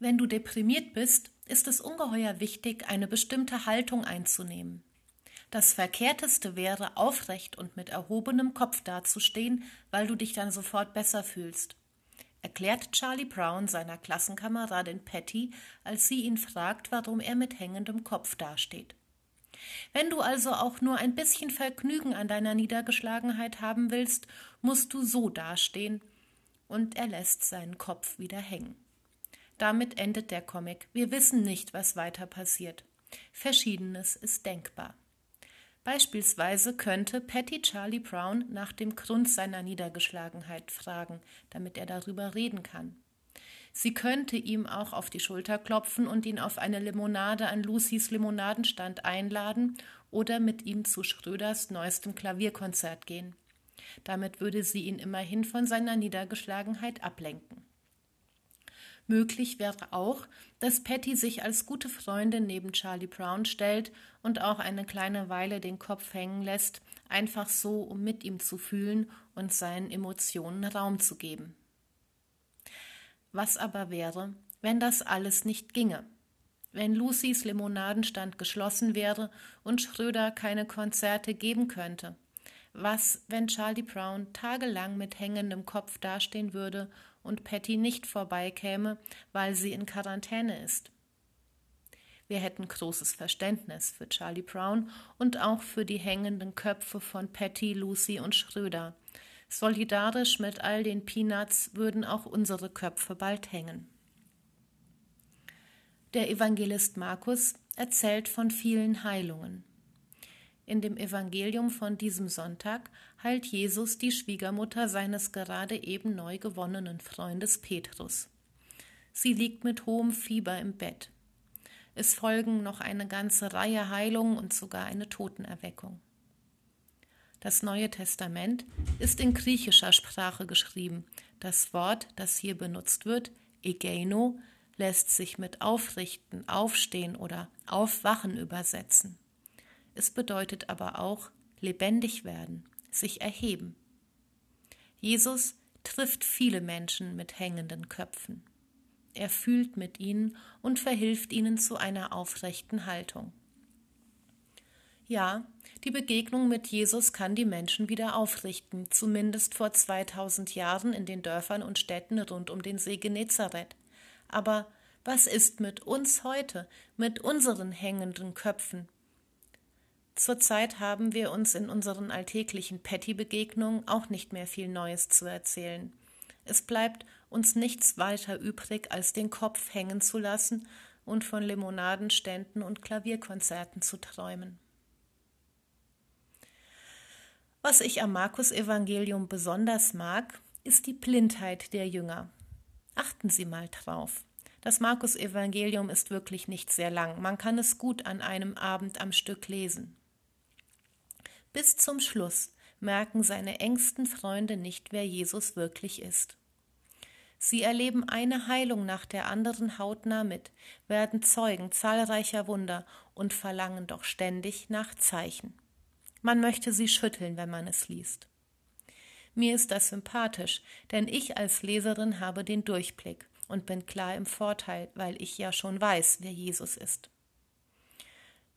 Wenn du deprimiert bist, ist es ungeheuer wichtig, eine bestimmte Haltung einzunehmen. Das Verkehrteste wäre, aufrecht und mit erhobenem Kopf dazustehen, weil du dich dann sofort besser fühlst. Erklärt Charlie Brown seiner Klassenkameradin Patty, als sie ihn fragt, warum er mit hängendem Kopf dasteht. Wenn du also auch nur ein bisschen Vergnügen an deiner Niedergeschlagenheit haben willst, musst du so dastehen, und er lässt seinen Kopf wieder hängen. Damit endet der Comic. Wir wissen nicht, was weiter passiert. Verschiedenes ist denkbar. Beispielsweise könnte Patty Charlie Brown nach dem Grund seiner Niedergeschlagenheit fragen, damit er darüber reden kann. Sie könnte ihm auch auf die Schulter klopfen und ihn auf eine Limonade an Lucys Limonadenstand einladen oder mit ihm zu Schröders neuestem Klavierkonzert gehen. Damit würde sie ihn immerhin von seiner Niedergeschlagenheit ablenken. Möglich wäre auch, dass Patty sich als gute Freundin neben Charlie Brown stellt und auch eine kleine Weile den Kopf hängen lässt, einfach so, um mit ihm zu fühlen und seinen Emotionen Raum zu geben. Was aber wäre, wenn das alles nicht ginge? Wenn Lucys Limonadenstand geschlossen wäre und Schröder keine Konzerte geben könnte? Was, wenn Charlie Brown tagelang mit hängendem Kopf dastehen würde und Patty nicht vorbeikäme, weil sie in Quarantäne ist. Wir hätten großes Verständnis für Charlie Brown und auch für die hängenden Köpfe von Patty, Lucy und Schröder. Solidarisch mit all den Peanuts würden auch unsere Köpfe bald hängen. Der Evangelist Markus erzählt von vielen Heilungen. In dem Evangelium von diesem Sonntag heilt Jesus die Schwiegermutter seines gerade eben neu gewonnenen Freundes Petrus. Sie liegt mit hohem Fieber im Bett. Es folgen noch eine ganze Reihe Heilungen und sogar eine Totenerweckung. Das Neue Testament ist in griechischer Sprache geschrieben. Das Wort, das hier benutzt wird, Egeino, lässt sich mit aufrichten, aufstehen oder aufwachen übersetzen. Es bedeutet aber auch lebendig werden, sich erheben. Jesus trifft viele Menschen mit hängenden Köpfen. Er fühlt mit ihnen und verhilft ihnen zu einer aufrechten Haltung. Ja, die Begegnung mit Jesus kann die Menschen wieder aufrichten, zumindest vor 2000 Jahren in den Dörfern und Städten rund um den See Genezareth. Aber was ist mit uns heute, mit unseren hängenden Köpfen, Zurzeit haben wir uns in unseren alltäglichen Patty-Begegnungen auch nicht mehr viel Neues zu erzählen. Es bleibt uns nichts weiter übrig, als den Kopf hängen zu lassen und von Limonadenständen und Klavierkonzerten zu träumen. Was ich am Markus-Evangelium besonders mag, ist die Blindheit der Jünger. Achten Sie mal drauf. Das Markus-Evangelium ist wirklich nicht sehr lang. Man kann es gut an einem Abend am Stück lesen. Bis zum Schluss merken seine engsten Freunde nicht, wer Jesus wirklich ist. Sie erleben eine Heilung nach der anderen hautnah mit, werden Zeugen zahlreicher Wunder und verlangen doch ständig nach Zeichen. Man möchte sie schütteln, wenn man es liest. Mir ist das sympathisch, denn ich als Leserin habe den Durchblick und bin klar im Vorteil, weil ich ja schon weiß, wer Jesus ist.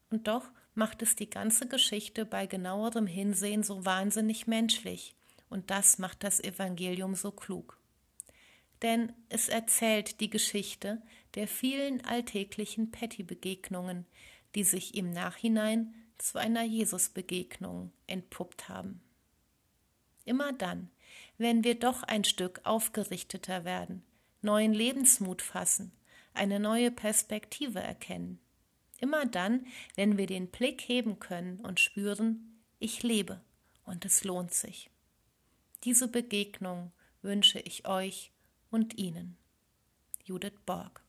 Und doch macht es die ganze Geschichte bei genauerem Hinsehen so wahnsinnig menschlich, und das macht das Evangelium so klug. Denn es erzählt die Geschichte der vielen alltäglichen Patty-Begegnungen, die sich im Nachhinein zu einer Jesus-Begegnung entpuppt haben. Immer dann, wenn wir doch ein Stück aufgerichteter werden, neuen Lebensmut fassen, eine neue Perspektive erkennen, Immer dann, wenn wir den Blick heben können und spüren, ich lebe und es lohnt sich. Diese Begegnung wünsche ich euch und Ihnen. Judith Borg